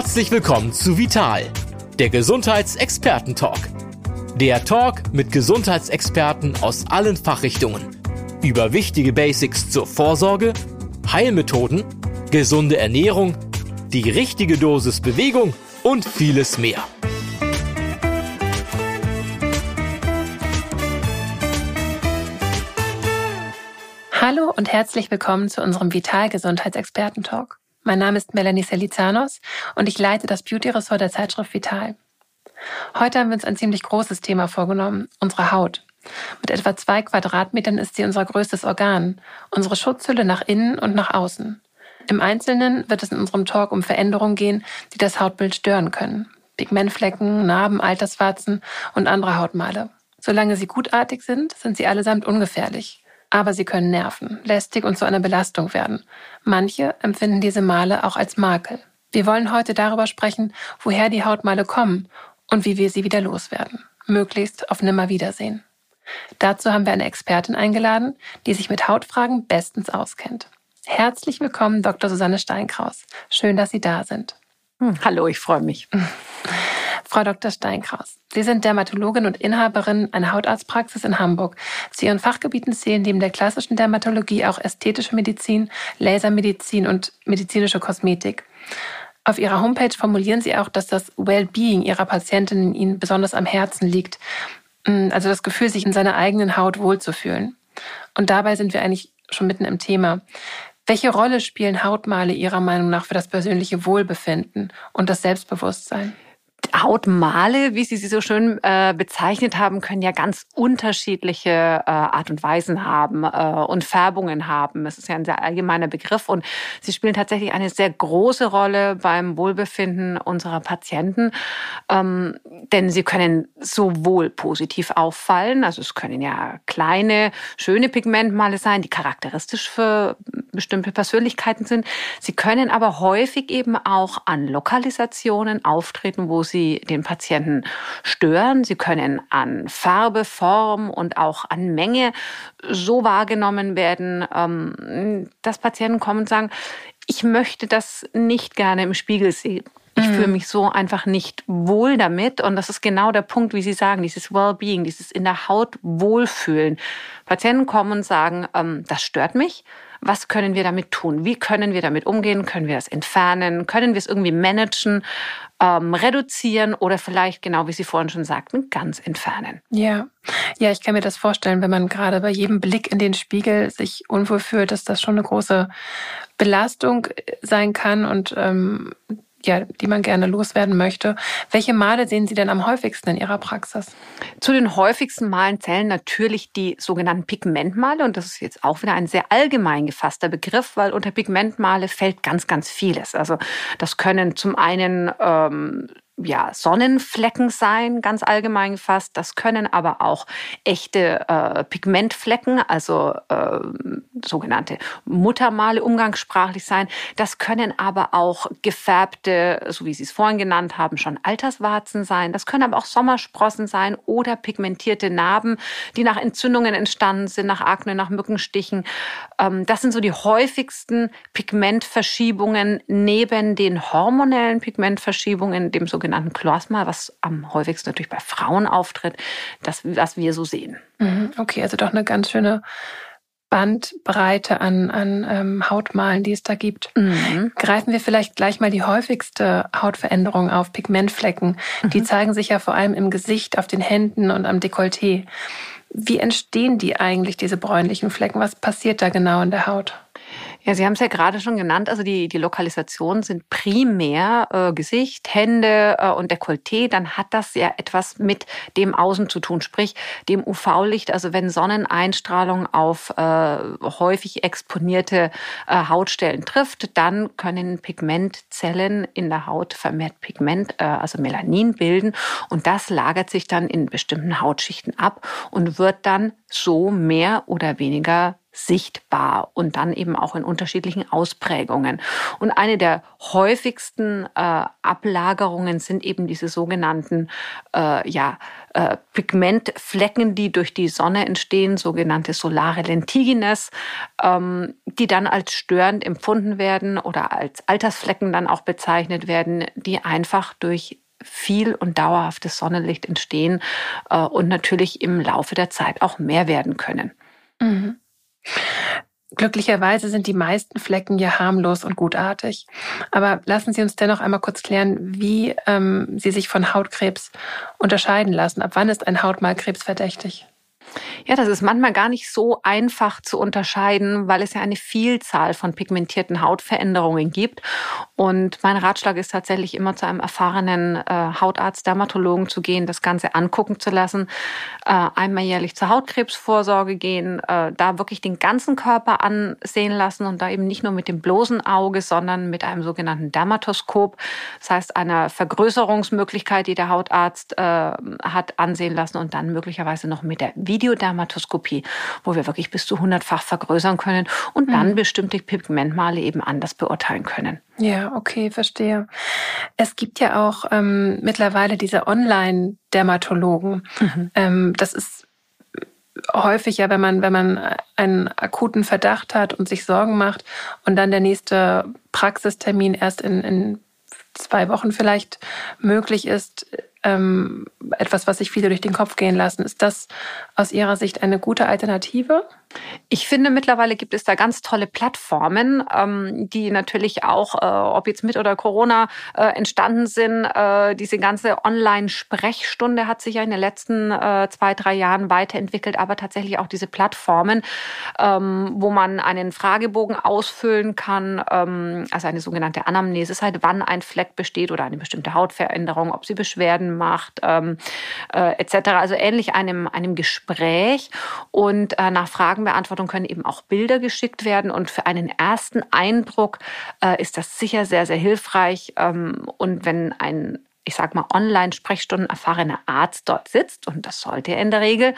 Herzlich willkommen zu Vital, der Gesundheitsexperten-Talk. Der Talk mit Gesundheitsexperten aus allen Fachrichtungen über wichtige Basics zur Vorsorge, Heilmethoden, gesunde Ernährung, die richtige Dosis Bewegung und vieles mehr. Hallo und herzlich willkommen zu unserem Vital Gesundheitsexperten Talk. Mein Name ist Melanie Selizanos und ich leite das Beauty-Ressort der Zeitschrift Vital. Heute haben wir uns ein ziemlich großes Thema vorgenommen, unsere Haut. Mit etwa zwei Quadratmetern ist sie unser größtes Organ, unsere Schutzhülle nach innen und nach außen. Im Einzelnen wird es in unserem Talk um Veränderungen gehen, die das Hautbild stören können. Pigmentflecken, Narben, Alterswarzen und andere Hautmale. Solange sie gutartig sind, sind sie allesamt ungefährlich. Aber sie können nerven, lästig und zu einer Belastung werden. Manche empfinden diese Male auch als Makel. Wir wollen heute darüber sprechen, woher die Hautmale kommen und wie wir sie wieder loswerden. Möglichst auf Nimmerwiedersehen. Dazu haben wir eine Expertin eingeladen, die sich mit Hautfragen bestens auskennt. Herzlich willkommen, Dr. Susanne Steinkraus. Schön, dass Sie da sind. Hm, hallo, ich freue mich. Frau Dr. Steinkraus, Sie sind Dermatologin und Inhaberin einer Hautarztpraxis in Hamburg. Zu Ihren Fachgebieten zählen neben der klassischen Dermatologie auch ästhetische Medizin, Lasermedizin und medizinische Kosmetik. Auf Ihrer Homepage formulieren Sie auch, dass das Wellbeing Ihrer Patientinnen Ihnen besonders am Herzen liegt. Mm, also das Gefühl, sich in seiner eigenen Haut wohlzufühlen. Und dabei sind wir eigentlich schon mitten im Thema. Welche Rolle spielen Hautmale Ihrer Meinung nach für das persönliche Wohlbefinden und das Selbstbewusstsein? Hautmale, wie Sie sie so schön äh, bezeichnet haben, können ja ganz unterschiedliche äh, Art und Weisen haben äh, und Färbungen haben. Es ist ja ein sehr allgemeiner Begriff und sie spielen tatsächlich eine sehr große Rolle beim Wohlbefinden unserer Patienten, ähm, denn sie können sowohl positiv auffallen, also es können ja kleine, schöne Pigmentmale sein, die charakteristisch für bestimmte Persönlichkeiten sind. Sie können aber häufig eben auch an Lokalisationen auftreten, wo sie sie den Patienten stören. Sie können an Farbe, Form und auch an Menge so wahrgenommen werden, ähm, dass Patienten kommen und sagen, ich möchte das nicht gerne im Spiegel sehen. Ich mhm. fühle mich so einfach nicht wohl damit. Und das ist genau der Punkt, wie Sie sagen, dieses Wellbeing, dieses in der Haut Wohlfühlen. Patienten kommen und sagen, ähm, das stört mich. Was können wir damit tun? Wie können wir damit umgehen? Können wir das entfernen? Können wir es irgendwie managen? ähm, reduzieren oder vielleicht, genau wie Sie vorhin schon sagten, ganz entfernen. Ja, ja, ich kann mir das vorstellen, wenn man gerade bei jedem Blick in den Spiegel sich unwohl fühlt, dass das schon eine große Belastung sein kann und ähm, ja, die man gerne loswerden möchte. Welche Male sehen Sie denn am häufigsten in Ihrer Praxis? Zu den häufigsten Malen zählen natürlich die sogenannten Pigmentmale. Und das ist jetzt auch wieder ein sehr allgemein gefasster Begriff, weil unter Pigmentmale fällt ganz, ganz vieles. Also das können zum einen ähm, ja, Sonnenflecken sein, ganz allgemein gefasst. Das können aber auch echte äh, Pigmentflecken, also äh, sogenannte Muttermale umgangssprachlich sein. Das können aber auch gefärbte, so wie Sie es vorhin genannt haben, schon Alterswarzen sein. Das können aber auch Sommersprossen sein oder pigmentierte Narben, die nach Entzündungen entstanden sind, nach Akne, nach Mückenstichen. Ähm, das sind so die häufigsten Pigmentverschiebungen neben den hormonellen Pigmentverschiebungen, dem sogenannten sogenannten Kloasma, was am häufigsten natürlich bei Frauen auftritt, das, was wir so sehen. Mhm, okay, also doch eine ganz schöne Bandbreite an, an ähm, Hautmalen, die es da gibt. Mhm. Greifen wir vielleicht gleich mal die häufigste Hautveränderung auf, Pigmentflecken. Mhm. Die zeigen sich ja vor allem im Gesicht, auf den Händen und am Dekolleté. Wie entstehen die eigentlich, diese bräunlichen Flecken? Was passiert da genau in der Haut? Ja, Sie haben es ja gerade schon genannt. Also die, die Lokaலிsationen sind primär äh, Gesicht, Hände äh, und Dekolleté. Dann hat das ja etwas mit dem Außen zu tun, sprich dem UV-Licht. Also wenn Sonneneinstrahlung auf äh, häufig exponierte äh, Hautstellen trifft, dann können Pigmentzellen in der Haut vermehrt Pigment, äh, also Melanin bilden. Und das lagert sich dann in bestimmten Hautschichten ab und wird dann so mehr oder weniger sichtbar und dann eben auch in unterschiedlichen Ausprägungen. Und eine der häufigsten äh, Ablagerungen sind eben diese sogenannten äh, ja, äh, Pigmentflecken, die durch die Sonne entstehen, sogenannte solare Lentigines, ähm, die dann als störend empfunden werden oder als Altersflecken dann auch bezeichnet werden, die einfach durch viel und dauerhaftes Sonnenlicht entstehen äh, und natürlich im Laufe der Zeit auch mehr werden können. Mhm. Glücklicherweise sind die meisten Flecken ja harmlos und gutartig. Aber lassen Sie uns dennoch einmal kurz klären, wie ähm, sie sich von Hautkrebs unterscheiden lassen. Ab wann ist ein Hautmalkrebs verdächtig? Ja, das ist manchmal gar nicht so einfach zu unterscheiden, weil es ja eine Vielzahl von pigmentierten Hautveränderungen gibt. Und mein Ratschlag ist tatsächlich immer zu einem erfahrenen äh, Hautarzt, Dermatologen zu gehen, das Ganze angucken zu lassen, äh, einmal jährlich zur Hautkrebsvorsorge gehen, äh, da wirklich den ganzen Körper ansehen lassen und da eben nicht nur mit dem bloßen Auge, sondern mit einem sogenannten Dermatoskop, das heißt einer Vergrößerungsmöglichkeit, die der Hautarzt äh, hat, ansehen lassen und dann möglicherweise noch mit der Videodermatoskopie, wo wir wirklich bis zu hundertfach vergrößern können und mhm. dann bestimmte Pigmentmale eben anders beurteilen können. Ja, okay, verstehe. Es gibt ja auch ähm, mittlerweile diese Online-Dermatologen. Mhm. Ähm, das ist häufig ja, wenn man, wenn man einen akuten Verdacht hat und sich Sorgen macht und dann der nächste Praxistermin erst in, in zwei Wochen vielleicht möglich ist, ähm, etwas, was sich viele durch den Kopf gehen lassen. Ist das aus Ihrer Sicht eine gute Alternative? Ich finde, mittlerweile gibt es da ganz tolle Plattformen, ähm, die natürlich auch, äh, ob jetzt mit oder Corona äh, entstanden sind. Äh, diese ganze Online-Sprechstunde hat sich ja in den letzten zwei, drei Jahren weiterentwickelt, aber tatsächlich auch diese Plattformen, ähm, wo man einen Fragebogen ausfüllen kann, ähm, also eine sogenannte Anamnese, seit wann ein Fleck besteht oder eine bestimmte Hautveränderung, ob sie Beschwerden macht, etc. Also ähnlich einem, einem Gespräch und nach Fragen Fragenbeantwortung können eben auch Bilder geschickt werden. Und für einen ersten Eindruck äh, ist das sicher sehr, sehr hilfreich. Ähm, und wenn ein ich sag mal, Online-Sprechstunden erfahrener Arzt dort sitzt, und das sollte er in der Regel,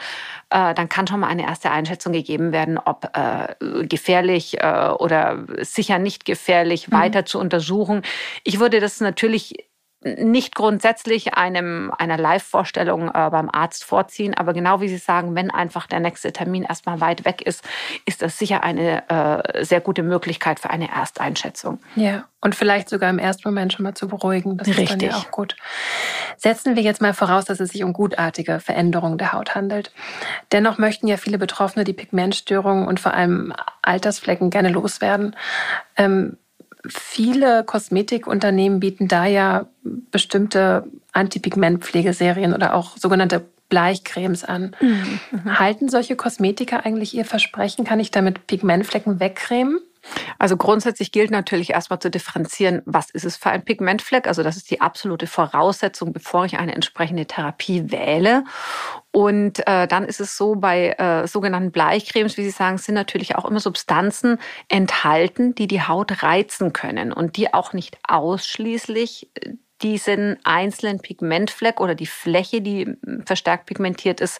äh, dann kann schon mal eine erste Einschätzung gegeben werden, ob äh, gefährlich äh, oder sicher nicht gefährlich mhm. weiter zu untersuchen. Ich würde das natürlich nicht grundsätzlich einem, einer Live-Vorstellung äh, beim Arzt vorziehen, aber genau wie Sie sagen, wenn einfach der nächste Termin erstmal weit weg ist, ist das sicher eine äh, sehr gute Möglichkeit für eine Ersteinschätzung. Ja, und vielleicht sogar im ersten Moment schon mal zu beruhigen. Das Richtig. ist dann ja auch gut. Setzen wir jetzt mal voraus, dass es sich um gutartige Veränderungen der Haut handelt. Dennoch möchten ja viele Betroffene die Pigmentstörungen und vor allem Altersflecken gerne loswerden. Ähm, viele Kosmetikunternehmen bieten da ja bestimmte Antipigmentpflegeserien oder auch sogenannte Bleichcremes an. Mhm. Halten solche Kosmetika eigentlich ihr Versprechen? Kann ich damit Pigmentflecken wegcremen? Also grundsätzlich gilt natürlich erstmal zu differenzieren, was ist es für ein Pigmentfleck. Also das ist die absolute Voraussetzung, bevor ich eine entsprechende Therapie wähle. Und äh, dann ist es so, bei äh, sogenannten Bleichcremes, wie Sie sagen, sind natürlich auch immer Substanzen enthalten, die die Haut reizen können und die auch nicht ausschließlich äh, diesen einzelnen Pigmentfleck oder die Fläche, die verstärkt pigmentiert ist,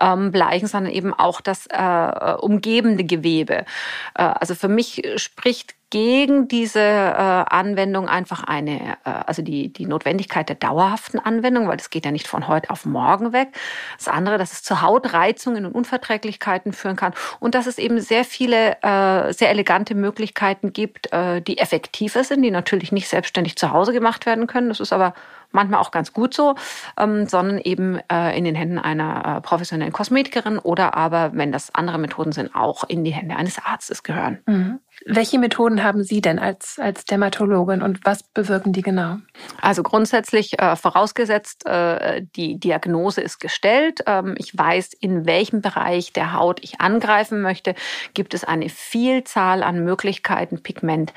ähm, bleichen, sondern eben auch das äh, umgebende Gewebe. Äh, also für mich spricht gegen diese äh, Anwendung einfach eine, äh, also die, die Notwendigkeit der dauerhaften Anwendung, weil das geht ja nicht von heute auf morgen weg. Das andere, dass es zu Hautreizungen und Unverträglichkeiten führen kann und dass es eben sehr viele äh, sehr elegante Möglichkeiten gibt, äh, die effektiver sind, die natürlich nicht selbstständig zu Hause gemacht werden können. Das ist aber manchmal auch ganz gut so, ähm, sondern eben äh, in den Händen einer äh, professionellen Kosmetikerin oder aber, wenn das andere Methoden sind, auch in die Hände eines Arztes gehören. Mhm. Welche Methoden haben Sie denn als, als Dermatologin und was bewirken die genau? Also grundsätzlich äh, vorausgesetzt, äh, die Diagnose ist gestellt. Ähm, ich weiß, in welchem Bereich der Haut ich angreifen möchte. Gibt es eine Vielzahl an Möglichkeiten, Pigment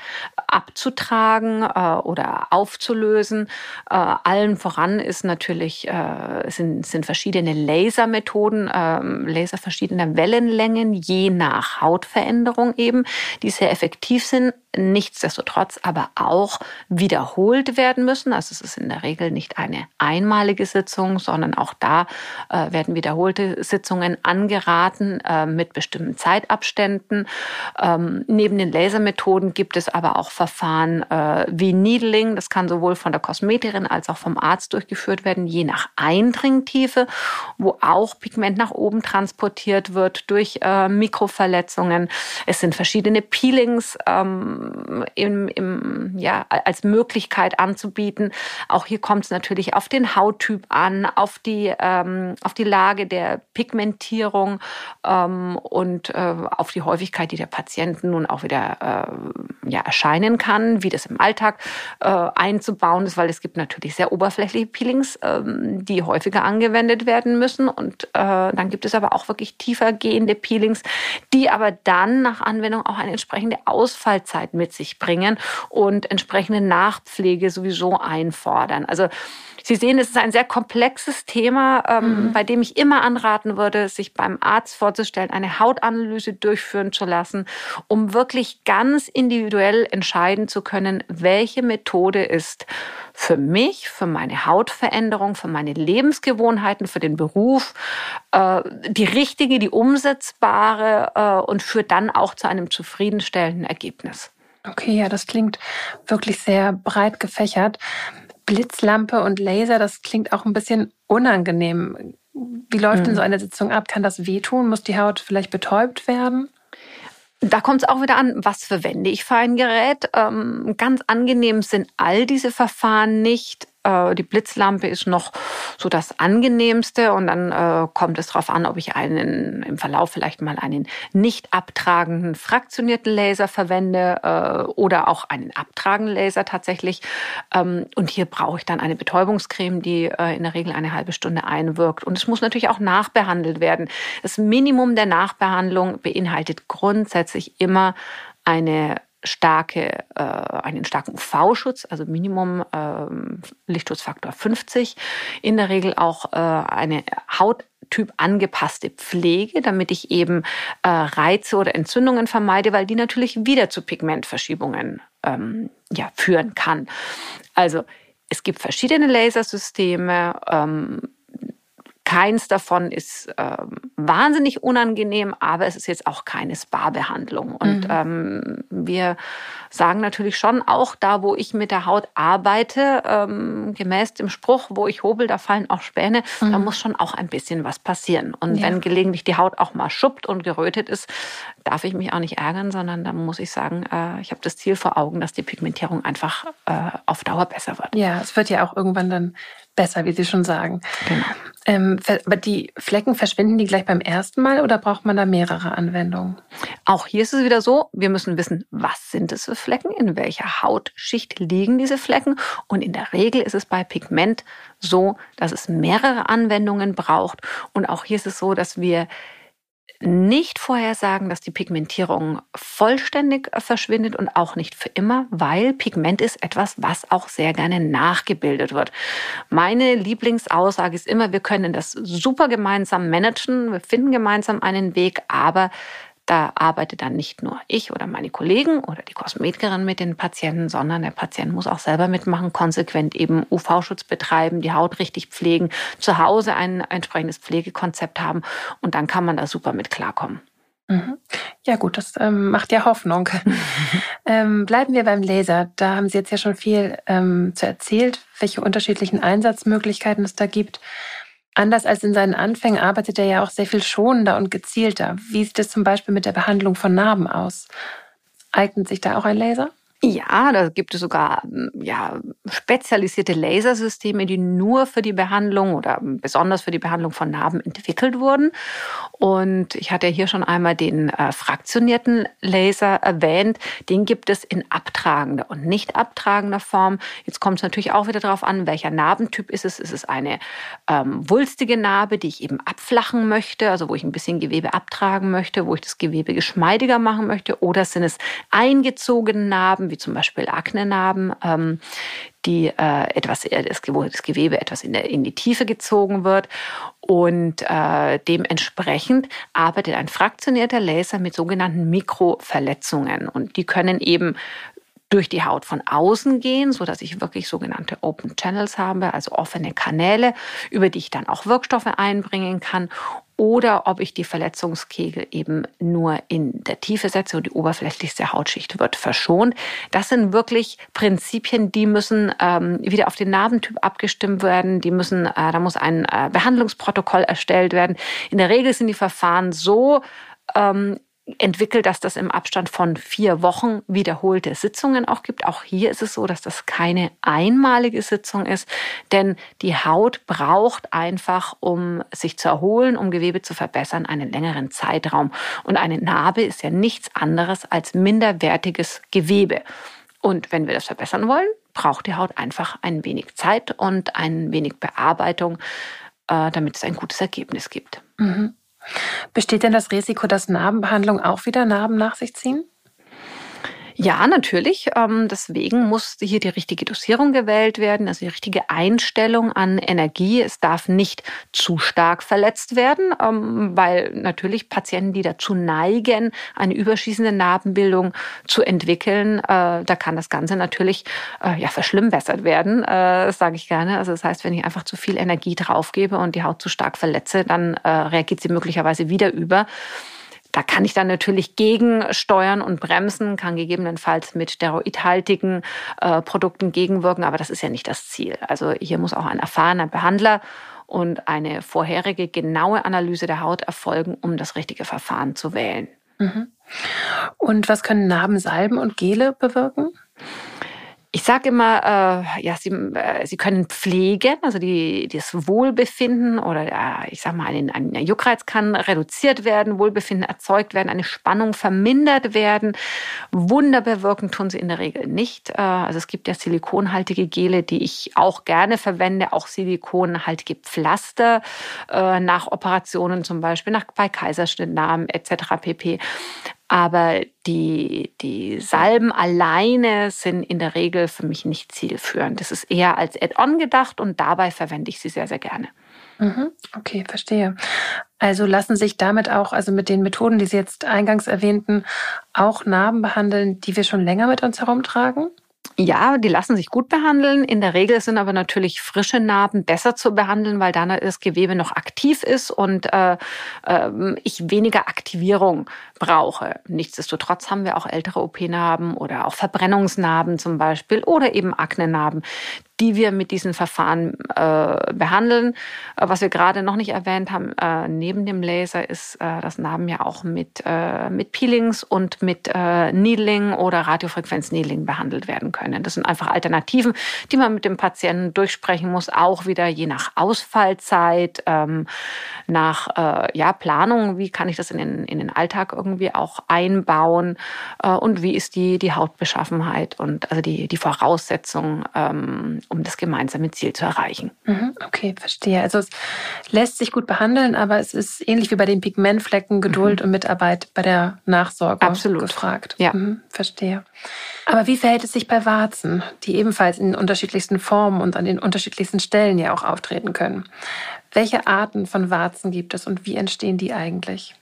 abzutragen äh, oder aufzulösen. Äh, allen voran ist natürlich, äh, sind, sind verschiedene Lasermethoden, ähm, Laser verschiedener Wellenlängen, je nach Hautveränderung eben, die effektiv sind nichtsdestotrotz aber auch wiederholt werden müssen. Also es ist in der Regel nicht eine einmalige Sitzung, sondern auch da äh, werden wiederholte Sitzungen angeraten äh, mit bestimmten Zeitabständen. Ähm, neben den Lasermethoden gibt es aber auch Verfahren äh, wie Needling. Das kann sowohl von der Kosmetikerin als auch vom Arzt durchgeführt werden, je nach Eindringtiefe, wo auch Pigment nach oben transportiert wird durch Mikroverletzungen. Es sind verschiedene Peelings ähm, im, im, ja, als Möglichkeit anzubieten. Auch hier kommt es natürlich auf den Hauttyp an, auf die, ähm, auf die Lage der Pigmentierung ähm, und äh, auf die Häufigkeit, die der Patient nun auch wieder äh, ja, erscheinen kann, wie das im Alltag äh, einzubauen ist, weil es gibt natürlich sehr oberflächliche Peelings, ähm, die häufiger angewendet werden müssen. Und äh, dann gibt es aber auch wirklich tiefer gehende Peelings, die aber dann nach Anwendung auch eine entsprechende Ausfallzeit mit sich bringen und entsprechende Nachpflege sowieso einfordern. Also Sie sehen, es ist ein sehr komplexes Thema, ähm, mhm. bei dem ich immer anraten würde, sich beim Arzt vorzustellen, eine Hautanalyse durchführen zu lassen, um wirklich ganz individuell entscheiden zu können, welche Methode ist für mich, für meine Hautveränderung, für meine Lebensgewohnheiten, für den Beruf äh, die richtige, die umsetzbare äh, und führt dann auch zu einem zufriedenstellenden Ergebnis. Okay, ja, das klingt wirklich sehr breit gefächert. Blitzlampe und Laser, das klingt auch ein bisschen unangenehm. Wie läuft mhm. denn so eine Sitzung ab? Kann das wehtun? Muss die Haut vielleicht betäubt werden? Da kommt es auch wieder an, was verwende ich für ein Gerät. Ähm, ganz angenehm sind all diese Verfahren nicht. Äh, die Blitzlampe ist noch so das angenehmste und dann äh, kommt es darauf an, ob ich einen im Verlauf vielleicht mal einen nicht abtragenden fraktionierten Laser verwende äh, oder auch einen abtragenden Laser tatsächlich. Ähm, und hier brauche ich dann eine Betäubungscreme, die äh, in der Regel eine halbe Stunde einwirkt. Und es muss natürlich auch nachbehandelt werden. Das Minimum der Nachbehandlung beinhaltet grundsätzlich immer eine starke, äh, einen starken UV-Schutz, also Minimum äh, Lichtschutzfaktor 50. In der Regel auch äh, eine Hauttyp angepasste Pflege, damit ich eben äh, Reize oder Entzündungen vermeide, weil die natürlich wieder zu Pigmentverschiebungen ähm, ja, führen kann. Also es gibt verschiedene Lasersysteme. Ähm, Keins davon ist ähm, wahnsinnig unangenehm, aber es ist jetzt auch keine Spa-Behandlung. Und mhm. ähm, wir sagen natürlich schon, auch da, wo ich mit der Haut arbeite, ähm, gemäß dem Spruch, wo ich hobel, da fallen auch Späne, mhm. da muss schon auch ein bisschen was passieren. Und ja. wenn gelegentlich die Haut auch mal schuppt und gerötet ist, darf ich mich auch nicht ärgern, sondern da muss ich sagen, äh, ich habe das Ziel vor Augen, dass die Pigmentierung einfach äh, auf Dauer besser wird. Ja, es wird ja auch irgendwann dann besser, wie Sie schon sagen. Genau. Ähm, aber die Flecken verschwinden die gleich beim ersten Mal oder braucht man da mehrere Anwendungen? Auch hier ist es wieder so, wir müssen wissen, was sind es für Flecken, in welcher Hautschicht liegen diese Flecken. Und in der Regel ist es bei Pigment so, dass es mehrere Anwendungen braucht. Und auch hier ist es so, dass wir nicht vorhersagen, dass die Pigmentierung vollständig äh, verschwindet und auch nicht für immer, weil Pigment ist etwas, was auch sehr gerne nachgebildet wird. Meine Lieblingsaussage ist immer, wir können das super gemeinsam managen, wir finden gemeinsam einen Weg, aber da arbeitet dann nicht nur ich oder meine Kollegen oder die Kosmetikerin mit den Patienten, sondern der Patient muss auch selber mitmachen, konsequent eben UV-Schutz betreiben, die Haut richtig pflegen, zu Hause ein entsprechendes Pflegekonzept haben und dann kann man da super mit klarkommen. Mhm. Ja gut, das ähm, macht ja Hoffnung. ähm, bleiben wir beim Laser. Da haben Sie jetzt ja schon viel ähm, zu erzählt, welche unterschiedlichen Einsatzmöglichkeiten es da gibt. Anders als in seinen Anfängen arbeitet er ja auch sehr viel schonender und gezielter. Wie sieht es zum Beispiel mit der Behandlung von Narben aus? Eignet sich da auch ein Laser? Ja, da gibt es sogar ja, spezialisierte Lasersysteme, die nur für die Behandlung oder besonders für die Behandlung von Narben entwickelt wurden. Und ich hatte hier schon einmal den äh, fraktionierten Laser erwähnt. Den gibt es in abtragender und nicht abtragender Form. Jetzt kommt es natürlich auch wieder darauf an, welcher Narbentyp ist es. Ist es eine ähm, wulstige Narbe, die ich eben abflachen möchte, also wo ich ein bisschen Gewebe abtragen möchte, wo ich das Gewebe geschmeidiger machen möchte? Oder sind es eingezogene Narben? Wie zum Beispiel Aknenarben, ähm, die äh, etwas, das Gewebe etwas in, der, in die Tiefe gezogen wird. Und äh, dementsprechend arbeitet ein fraktionierter Laser mit sogenannten Mikroverletzungen. Und die können eben durch die Haut von außen gehen, so dass ich wirklich sogenannte Open Channels habe, also offene Kanäle, über die ich dann auch Wirkstoffe einbringen kann oder ob ich die Verletzungskegel eben nur in der Tiefe setze und die oberflächlichste Hautschicht wird verschont. Das sind wirklich Prinzipien, die müssen ähm, wieder auf den Narbentyp abgestimmt werden. Die müssen, äh, da muss ein äh, Behandlungsprotokoll erstellt werden. In der Regel sind die Verfahren so ähm, entwickelt, dass das im Abstand von vier Wochen wiederholte Sitzungen auch gibt. Auch hier ist es so, dass das keine einmalige Sitzung ist, denn die Haut braucht einfach, um sich zu erholen, um Gewebe zu verbessern, einen längeren Zeitraum. Und eine Narbe ist ja nichts anderes als minderwertiges Gewebe. Und wenn wir das verbessern wollen, braucht die Haut einfach ein wenig Zeit und ein wenig Bearbeitung, äh, damit es ein gutes Ergebnis gibt. Mhm. Besteht denn das Risiko, dass Narbenbehandlungen auch wieder Narben nach sich ziehen? Ja, natürlich. Ähm, deswegen muss hier die richtige Dosierung gewählt werden, also die richtige Einstellung an Energie. Es darf nicht zu stark verletzt werden, ähm, weil natürlich Patienten, die dazu neigen, eine überschießende Narbenbildung zu entwickeln, äh, da kann das Ganze natürlich äh, ja verschlimmbessert werden, äh, das sage ich gerne. Also das heißt, wenn ich einfach zu viel Energie draufgebe und die Haut zu stark verletze, dann reagiert sie möglicherweise wieder über. Da kann ich dann natürlich gegensteuern und bremsen, kann gegebenenfalls mit steroidhaltigen äh, Produkten gegenwirken, aber das ist ja nicht das Ziel. Also hier muss auch ein erfahrener Behandler und eine vorherige genaue Analyse der Haut erfolgen, um das richtige Verfahren zu wählen. Mhm. Und was können Narbensalben und Gele bewirken? Ich sage immer, äh, ja, sie, äh, sie können pflegen, also die, das Wohlbefinden oder äh, ich sage mal, ein, ein Juckreiz kann reduziert werden, Wohlbefinden erzeugt werden, eine Spannung vermindert werden. Wunder bewirken tun sie in der Regel nicht. Äh, also es gibt ja silikonhaltige Gele, die ich auch gerne verwende, auch silikonhaltige Pflaster äh, nach Operationen zum Beispiel, nach, bei Kaiserschnittnamen etc. pp. Aber die, die Salben alleine sind in der Regel für mich nicht zielführend. Das ist eher als Add-on gedacht und dabei verwende ich sie sehr, sehr gerne. Mhm. Okay, verstehe. Also lassen sich damit auch, also mit den Methoden, die Sie jetzt eingangs erwähnten, auch Narben behandeln, die wir schon länger mit uns herumtragen? Ja, die lassen sich gut behandeln. In der Regel sind aber natürlich frische Narben besser zu behandeln, weil dann das Gewebe noch aktiv ist und äh, äh, ich weniger Aktivierung brauche. Nichtsdestotrotz haben wir auch ältere OP-Narben oder auch Verbrennungsnarben zum Beispiel oder eben Aknenarben, die wir mit diesen Verfahren äh, behandeln. Äh, was wir gerade noch nicht erwähnt haben, äh, neben dem Laser ist äh, das Narben ja auch mit, äh, mit Peelings und mit äh, Needling oder Radiofrequenz-Needling behandelt werden können. Das sind einfach Alternativen, die man mit dem Patienten durchsprechen muss, auch wieder je nach Ausfallzeit, ähm, nach äh, ja, Planung, wie kann ich das in den, in den Alltag irgendwie auch einbauen äh, und wie ist die, die Hautbeschaffenheit und also die, die Voraussetzung, ähm, um das gemeinsame Ziel zu erreichen. Mhm, okay, verstehe. Also es lässt sich gut behandeln, aber es ist ähnlich wie bei den Pigmentflecken Geduld mhm. und Mitarbeit bei der Nachsorge Absolut. gefragt. Ja. Mhm, verstehe. Aber wie verhält es sich bei Warzen, die ebenfalls in unterschiedlichsten Formen und an den unterschiedlichsten Stellen ja auch auftreten können? Welche Arten von Warzen gibt es und wie entstehen die eigentlich?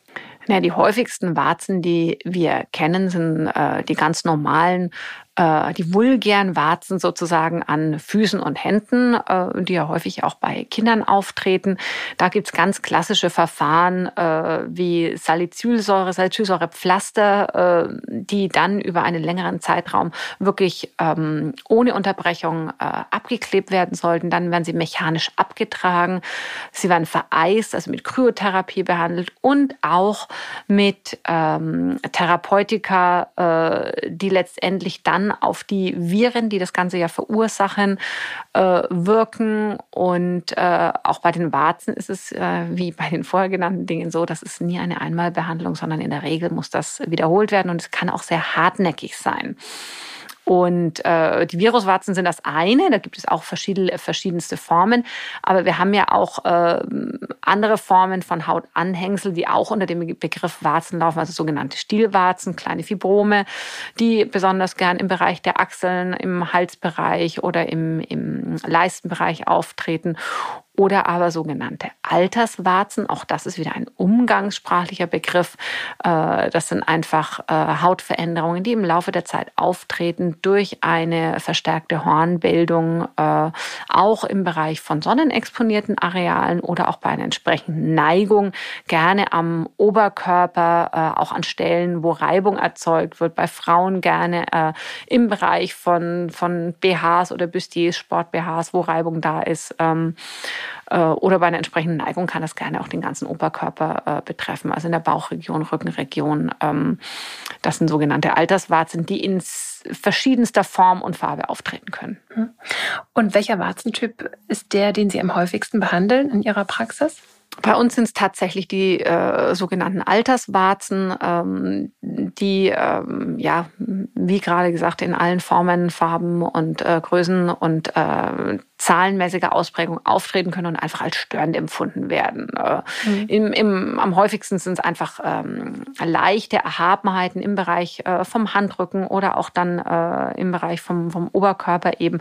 Ja, die häufigsten Warzen, die wir kennen, sind äh, die ganz normalen äh, die vulgären Warzen sozusagen an Füßen und Händen, äh, die ja häufig auch bei Kindern auftreten. Da gibt's ganz klassische Verfahren äh, wie Salicylsäure, Salicylsäurepflaster, äh, die dann über einen längeren Zeitraum wirklich ähm, ohne Unterbrechung äh, abgeklebt werden sollten. Dann werden sie mechanisch abgetragen. Sie werden vereist, also mit Kryotherapie behandelt und auch mit ähm, Therapeutika, äh, die letztendlich dann auf die Viren, die das Ganze ja verursachen, äh, wirken. Und äh, auch bei den Warzen ist es äh, wie bei den vorher genannten Dingen so, dass es nie eine Einmalbehandlung, sondern in der Regel muss das wiederholt werden und es kann auch sehr hartnäckig sein. Und äh, die Viruswarzen sind das eine, da gibt es auch verschiedene, verschiedenste Formen. Aber wir haben ja auch äh, andere Formen von Hautanhängsel, die auch unter dem Begriff Warzen laufen, also sogenannte Stielwarzen, kleine Fibrome, die besonders gern im Bereich der Achseln, im Halsbereich oder im, im Leistenbereich auftreten oder aber sogenannte Alterswarzen. Auch das ist wieder ein umgangssprachlicher Begriff. Äh, das sind einfach äh, Hautveränderungen, die im Laufe der Zeit auftreten durch eine verstärkte Hornbildung, äh, auch im Bereich von sonnenexponierten Arealen oder auch bei einer entsprechenden Neigung, gerne am Oberkörper, auch an Stellen, wo Reibung erzeugt wird. Bei Frauen gerne im Bereich von, von BHs oder Bustiers, Sport-BHs, wo Reibung da ist. Äh, oder bei einer entsprechenden Neigung kann das gerne auch den ganzen Oberkörper äh, betreffen, also in der Bauchregion, Rückenregion. Ähm, das sind sogenannte Alterswarzen, die in verschiedenster Form und Farbe auftreten können. Mhm. Und welcher Warzentyp ist der, den Sie am häufigsten behandeln in Ihrer Praxis? Bei uns sind es tatsächlich die äh, sogenannten Alterswarzen, ähm, die, ähm, ja, wie gerade gesagt, in allen Formen, Farben und äh, Größen und äh, zahlenmäßige Ausprägung auftreten können und einfach als störend empfunden werden. Äh, mhm. Im, im, am häufigsten sind es einfach ähm, leichte Erhabenheiten im Bereich äh, vom Handrücken oder auch dann äh, im Bereich vom, vom Oberkörper eben,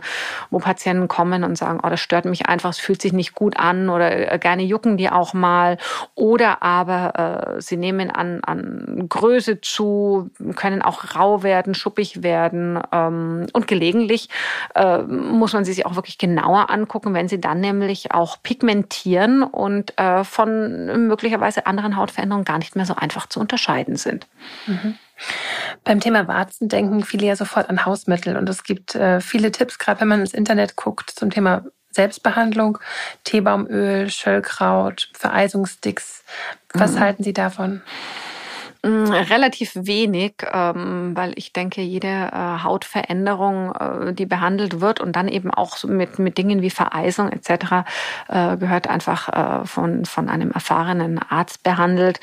wo Patienten kommen und sagen, oh, das stört mich einfach, es fühlt sich nicht gut an oder äh, gerne jucken die auch mal. Oder aber äh, sie nehmen an, an Größe zu, können auch rau werden, schuppig werden ähm, und gelegentlich äh, muss man sie sich auch wirklich genau genauer angucken, wenn sie dann nämlich auch pigmentieren und äh, von möglicherweise anderen Hautveränderungen gar nicht mehr so einfach zu unterscheiden sind. Mhm. Beim Thema Warzen denken viele ja sofort an Hausmittel und es gibt äh, viele Tipps, gerade wenn man ins Internet guckt zum Thema Selbstbehandlung, Teebaumöl, Schöllkraut, Vereisungssticks. Was mhm. halten Sie davon? Mm, relativ wenig, ähm, weil ich denke, jede äh, Hautveränderung, äh, die behandelt wird und dann eben auch mit, mit Dingen wie Vereisung etc., äh, gehört einfach von, von einem erfahrenen Arzt behandelt,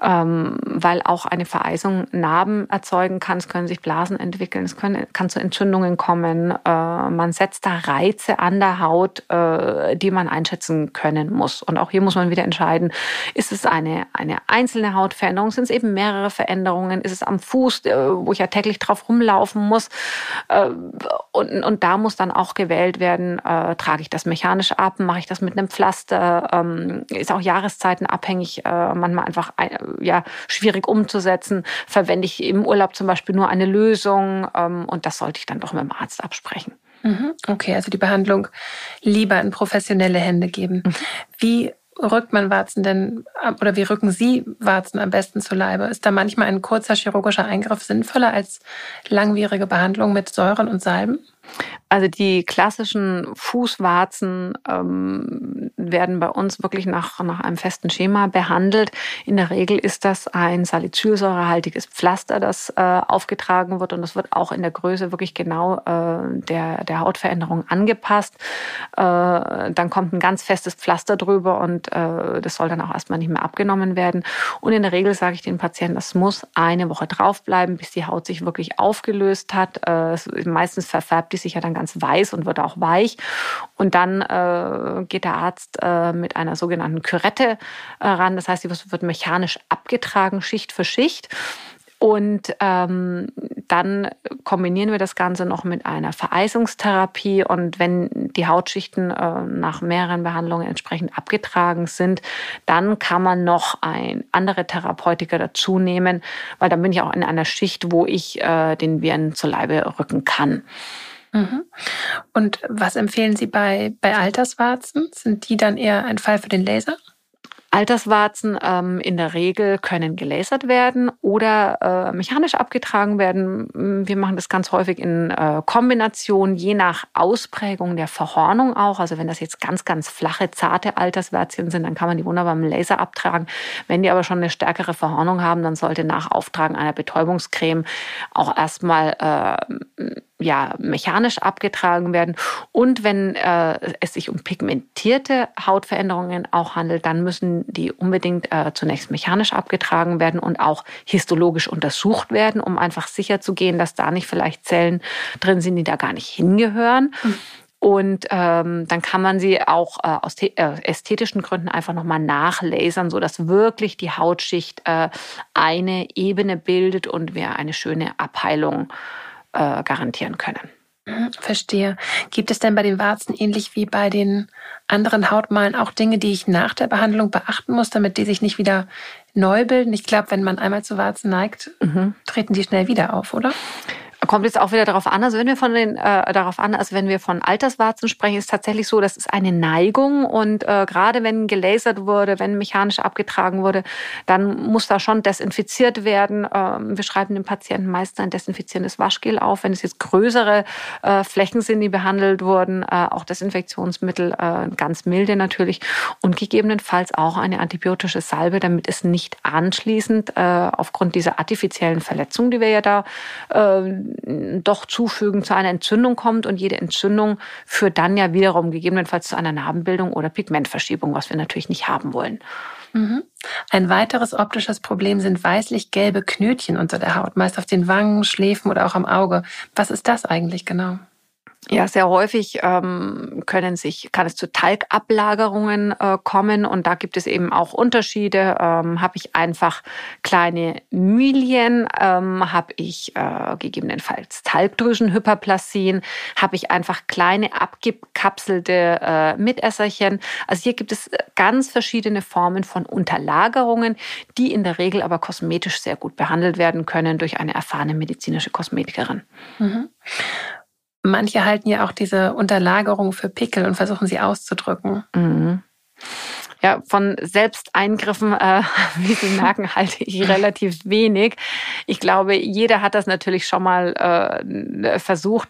ähm, weil auch eine Vereisung Narben erzeugen kann. Es können sich Blasen entwickeln, es können, kann zu Entzündungen kommen. Man setzt da Reize an der Haut, die man einschätzen können muss. Und auch hier muss man wieder entscheiden, ist es eine, eine einzelne Hautveränderung, sind es eben mehrere Veränderungen? Ist es am Fuß, äh, wo ich ja täglich drauf rumlaufen muss? Äh, und, und da muss dann auch gewählt werden, äh, trage ich das mechanisch ab, mache ich das mit einem Pflaster? Ähm, ist auch Jahreszeiten abhängig, manchmal einfach ja, schwierig umzusetzen. Verwende ich im Urlaub zum Beispiel nur eine Lösung? Ähm, und das sollte ich dann doch mit dem Arzt absprechen. Mhm. Okay, also die Behandlung lieber in professionelle Hände geben. Mhm. Wie rückt man Warzen denn oder wie rücken Sie Warzen am besten zu Leibe? Ist da manchmal ein kurzer chirurgischer Eingriff sinnvoller als langwierige Behandlung mit Säuren und Salben? Also die klassischen Fußwarzen ähm, werden bei uns wirklich nach, nach einem festen Schema behandelt. In der Regel ist das ein salicylsäurehaltiges Pflaster, das äh, aufgetragen wird und das wird auch in der Größe wirklich genau äh, der, der Hautveränderung angepasst. Äh, dann kommt ein ganz festes Pflaster drüber und äh, das soll dann auch erstmal nicht mehr abgenommen werden. Und in der Regel sage ich den Patienten, das muss eine Woche draufbleiben, bis die Haut sich wirklich aufgelöst hat. Äh, meistens verfärbt die sich ja dann ganz weiß und wird auch weich. Und dann äh, geht der Arzt äh, mit einer sogenannten Kürette äh, ran. Das heißt, die wird mechanisch abgetragen, Schicht für Schicht. Und ähm, dann kombinieren wir das Ganze noch mit einer Vereisungstherapie. Und wenn die Hautschichten äh, nach mehreren Behandlungen entsprechend abgetragen sind, dann kann man noch ein andere Therapeutika dazu nehmen, weil dann bin ich auch in einer Schicht, wo ich äh, den Viren zur Leibe rücken kann. Mhm. Und was empfehlen Sie bei, bei Alterswarzen? Sind die dann eher ein Fall für den Laser? Alterswarzen ähm, in der Regel können gelasert werden oder äh, mechanisch abgetragen werden. Wir machen das ganz häufig in äh, Kombination, je nach Ausprägung der Verhornung auch. Also wenn das jetzt ganz, ganz flache, zarte Alterswärzchen sind, dann kann man die wunderbar mit Laser abtragen. Wenn die aber schon eine stärkere Verhornung haben, dann sollte nach Auftragen einer Betäubungscreme auch erstmal äh, ja, mechanisch abgetragen werden. Und wenn äh, es sich um pigmentierte Hautveränderungen auch handelt, dann müssen die unbedingt äh, zunächst mechanisch abgetragen werden und auch histologisch untersucht werden, um einfach sicher zu gehen, dass da nicht vielleicht Zellen drin sind, die da gar nicht hingehören. Mhm. Und ähm, dann kann man sie auch äh, aus äh, ästhetischen Gründen einfach nochmal nachlasern, sodass wirklich die Hautschicht äh, eine Ebene bildet und wir eine schöne Abheilung äh, garantieren können. Mhm, verstehe. Gibt es denn bei den Warzen ähnlich wie bei den anderen Hautmalen auch Dinge, die ich nach der Behandlung beachten muss, damit die sich nicht wieder neu bilden? Ich glaube, wenn man einmal zu Warzen neigt, mhm. treten die schnell wieder auf, oder? Kommt jetzt auch wieder darauf an, also wenn wir von den äh, darauf an, also wenn wir von Alterswarzen sprechen, ist tatsächlich so, das ist eine Neigung und äh, gerade wenn gelasert wurde, wenn mechanisch abgetragen wurde, dann muss da schon desinfiziert werden. Ähm, wir schreiben dem Patienten meist ein desinfizierendes Waschgel auf, wenn es jetzt größere äh, Flächen sind, die behandelt wurden, äh, auch Desinfektionsmittel, äh, ganz milde natürlich und gegebenenfalls auch eine antibiotische Salbe, damit es nicht anschließend äh, aufgrund dieser artifiziellen Verletzung, die wir ja da äh, doch zufügen, zu einer Entzündung kommt. Und jede Entzündung führt dann ja wiederum gegebenenfalls zu einer Narbenbildung oder Pigmentverschiebung, was wir natürlich nicht haben wollen. Mhm. Ein weiteres optisches Problem sind weißlich-gelbe Knötchen unter der Haut, meist auf den Wangen, Schläfen oder auch am Auge. Was ist das eigentlich genau? Ja, sehr häufig ähm, können sich, kann es zu Talgablagerungen äh, kommen und da gibt es eben auch Unterschiede. Ähm, habe ich einfach kleine Mylien, ähm, habe ich äh, gegebenenfalls Talgdrüsenhyperplasien, habe ich einfach kleine abgekapselte äh, Mitesserchen. Also hier gibt es ganz verschiedene Formen von Unterlagerungen, die in der Regel aber kosmetisch sehr gut behandelt werden können durch eine erfahrene medizinische Kosmetikerin. Mhm. Manche halten ja auch diese Unterlagerung für Pickel und versuchen sie auszudrücken. Mhm ja, von Selbsteingriffen, äh, wie Sie merken, halte ich relativ wenig. Ich glaube, jeder hat das natürlich schon mal äh, versucht.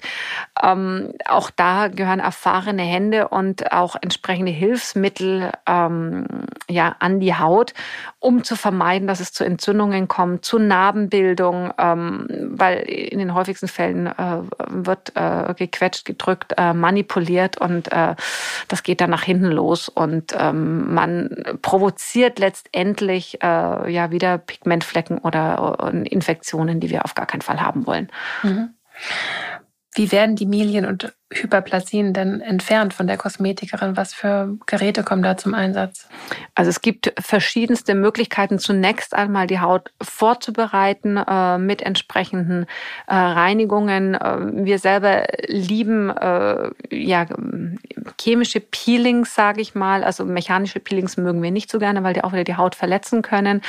Ähm, auch da gehören erfahrene Hände und auch entsprechende Hilfsmittel ähm, ja, an die Haut, um zu vermeiden, dass es zu Entzündungen kommt, zu Narbenbildung, ähm, weil in den häufigsten Fällen äh, wird äh, gequetscht, gedrückt, äh, manipuliert und äh, das geht dann nach hinten los und ähm, man provoziert letztendlich äh, ja wieder Pigmentflecken oder äh, Infektionen, die wir auf gar keinen Fall haben wollen. Mhm. Wie werden die Milien und Hyperplasien denn entfernt von der Kosmetikerin? Was für Geräte kommen da zum Einsatz? Also es gibt verschiedenste Möglichkeiten, zunächst einmal die Haut vorzubereiten äh, mit entsprechenden äh, Reinigungen. Äh, wir selber lieben äh, ja, chemische Peelings, sage ich mal. Also mechanische Peelings mögen wir nicht so gerne, weil die auch wieder die Haut verletzen können.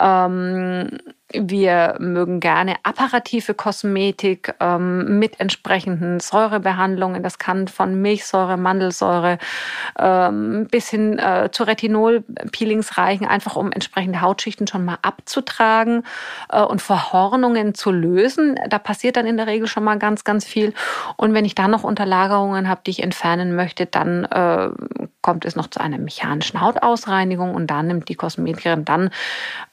Ähm, wir mögen gerne apparative Kosmetik ähm, mit entsprechenden Säurebehandlungen. Das kann von Milchsäure, Mandelsäure ähm, bis hin äh, zu Retinol-Peelings reichen, einfach um entsprechende Hautschichten schon mal abzutragen äh, und Verhornungen zu lösen. Da passiert dann in der Regel schon mal ganz, ganz viel. Und wenn ich dann noch Unterlagerungen habe, die ich entfernen möchte, dann äh, kommt es noch zu einer mechanischen Hautausreinigung und dann nimmt die Kosmetikerin dann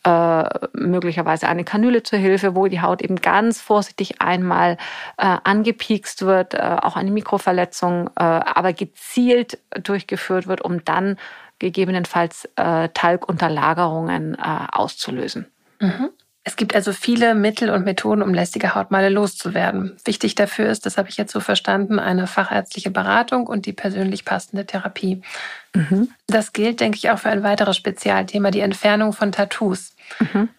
äh, möglicherweise eine Kanüle zur Hilfe, wo die Haut eben ganz vorsichtig einmal äh, angepiekst wird, äh, auch eine Mikroverletzung, äh, aber gezielt durchgeführt wird, um dann gegebenenfalls äh, Talgunterlagerungen äh, auszulösen. Mhm. Es gibt also viele Mittel und Methoden, um lästige Hautmale loszuwerden. Wichtig dafür ist, das habe ich jetzt so verstanden, eine fachärztliche Beratung und die persönlich passende Therapie. Mhm. Das gilt, denke ich, auch für ein weiteres Spezialthema, die Entfernung von Tattoos. Mhm.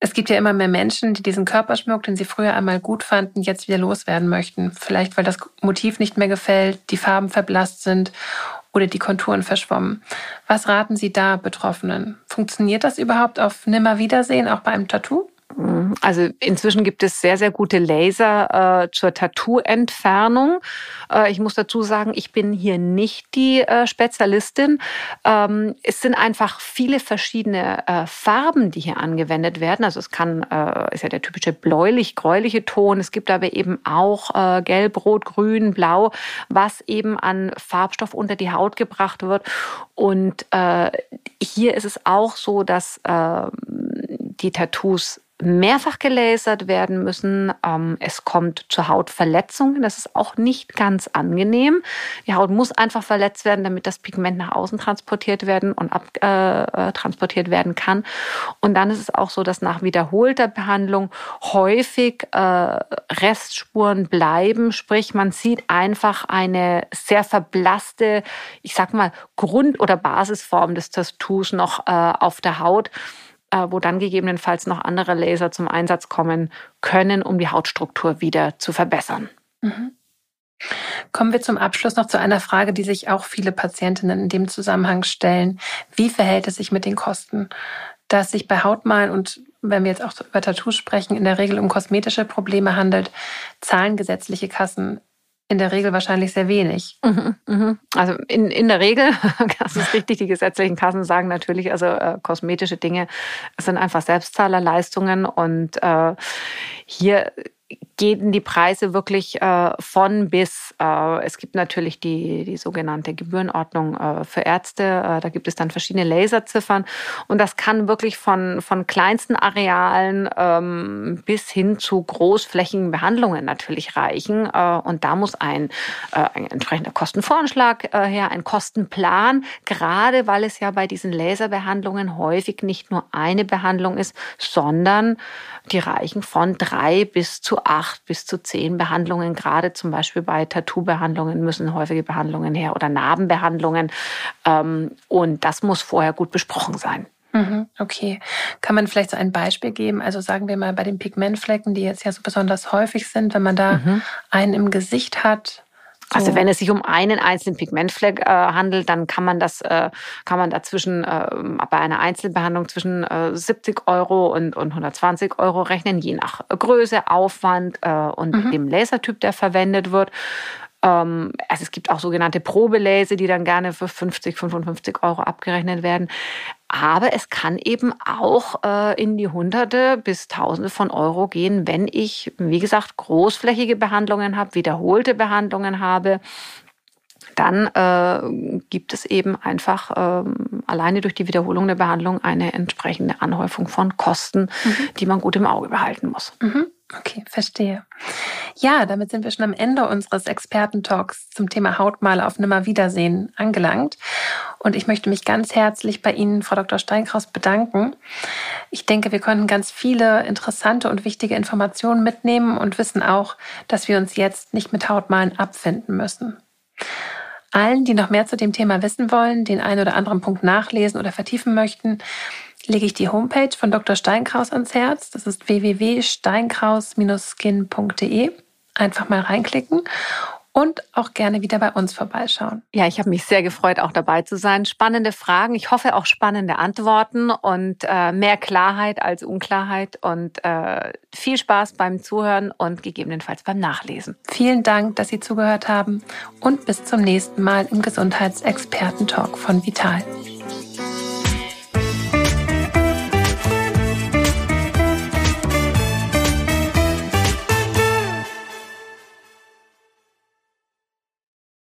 Es gibt ja immer mehr Menschen, die diesen Körperschmuck, den sie früher einmal gut fanden, jetzt wieder loswerden möchten. Vielleicht, weil das Motiv nicht mehr gefällt, die Farben verblasst sind oder die Konturen verschwommen. Was raten Sie da Betroffenen? Funktioniert das überhaupt auf Nimmerwiedersehen, auch bei einem Tattoo? Also inzwischen gibt es sehr, sehr gute Laser äh, zur Tattoo-Entfernung. Äh, ich muss dazu sagen, ich bin hier nicht die äh, Spezialistin. Ähm, es sind einfach viele verschiedene äh, Farben, die hier angewendet werden. Also es kann, äh, ist ja der typische bläulich-gräuliche Ton. Es gibt aber eben auch äh, gelb, rot, grün, blau, was eben an Farbstoff unter die Haut gebracht wird. Und hier ist es auch so, dass die Tattoos mehrfach gelasert werden müssen. Ähm, es kommt zu Hautverletzungen. Das ist auch nicht ganz angenehm. Die Haut muss einfach verletzt werden, damit das Pigment nach außen transportiert werden und abtransportiert äh, äh werden kann. Und dann ist es auch so, dass nach wiederholter Behandlung häufig äh, Restspuren bleiben. Sprich, man sieht einfach eine sehr verblasste, ich sag mal, Grund- oder Basisform des Tattoos noch äh, auf der Haut. Äh, wo dann gegebenenfalls noch andere Laser zum Einsatz kommen können, um die Hautstruktur wieder zu verbessern. Mhm. Kommen wir zum Abschluss noch zu einer Frage, die sich auch viele Patientinnen in dem Zusammenhang stellen. Wie verhält es sich mit den Kosten? Da es sich bei Hautmalen und wenn wir jetzt auch über Tattoos sprechen, in der Regel um kosmetische Probleme handelt, zahlen gesetzliche Kassen in der Regel wahrscheinlich sehr wenig. Mhm, mhm. Also in, in der Regel, das ist richtig, die gesetzlichen Kassen sagen natürlich, also äh, kosmetische Dinge sind einfach Selbstzahlerleistungen und äh, hier gehen die Preise wirklich äh, von bis. Äh, es gibt natürlich die, die sogenannte Gebührenordnung äh, für Ärzte. Äh, da gibt es dann verschiedene Laserziffern. Und das kann wirklich von, von kleinsten Arealen ähm, bis hin zu großflächigen Behandlungen natürlich reichen. Äh, und da muss ein, äh, ein entsprechender Kostenvoranschlag her, ein Kostenplan, gerade weil es ja bei diesen Laserbehandlungen häufig nicht nur eine Behandlung ist, sondern die reichen von drei bis zu acht bis zu zehn Behandlungen. Gerade zum Beispiel bei Tattoo-Behandlungen müssen häufige Behandlungen her oder Narbenbehandlungen. Ähm, und das muss vorher gut besprochen sein. Mhm, okay. Kann man vielleicht so ein Beispiel geben? Also sagen wir mal bei den Pigmentflecken, die jetzt ja so besonders häufig sind, wenn man da mhm. einen im Gesicht hat, also wenn es sich um einen einzelnen Pigmentfleck äh, handelt, dann kann man das, äh, kann man dazwischen äh, bei einer Einzelbehandlung zwischen äh, 70 Euro und, und 120 Euro rechnen, je nach Größe, Aufwand äh, und mhm. dem Lasertyp, der verwendet wird. Ähm, also es gibt auch sogenannte Probelese, die dann gerne für 50, 55 Euro abgerechnet werden. Aber es kann eben auch äh, in die Hunderte bis Tausende von Euro gehen, wenn ich, wie gesagt, großflächige Behandlungen habe, wiederholte Behandlungen habe. Dann äh, gibt es eben einfach ähm, alleine durch die Wiederholung der Behandlung eine entsprechende Anhäufung von Kosten, mhm. die man gut im Auge behalten muss. Mhm. Okay, verstehe. Ja, damit sind wir schon am Ende unseres Expertentalks zum Thema Hautmale auf Nimmerwiedersehen angelangt. Und ich möchte mich ganz herzlich bei Ihnen, Frau Dr. Steinkraus, bedanken. Ich denke, wir konnten ganz viele interessante und wichtige Informationen mitnehmen und wissen auch, dass wir uns jetzt nicht mit Hautmalen abfinden müssen. Allen, die noch mehr zu dem Thema wissen wollen, den einen oder anderen Punkt nachlesen oder vertiefen möchten, lege ich die Homepage von Dr. Steinkraus ans Herz. Das ist www.steinkraus-skin.de. Einfach mal reinklicken und auch gerne wieder bei uns vorbeischauen. Ja, ich habe mich sehr gefreut, auch dabei zu sein. Spannende Fragen, ich hoffe auch spannende Antworten und äh, mehr Klarheit als Unklarheit und äh, viel Spaß beim Zuhören und gegebenenfalls beim Nachlesen. Vielen Dank, dass Sie zugehört haben und bis zum nächsten Mal im Gesundheitsexperten-Talk von Vital.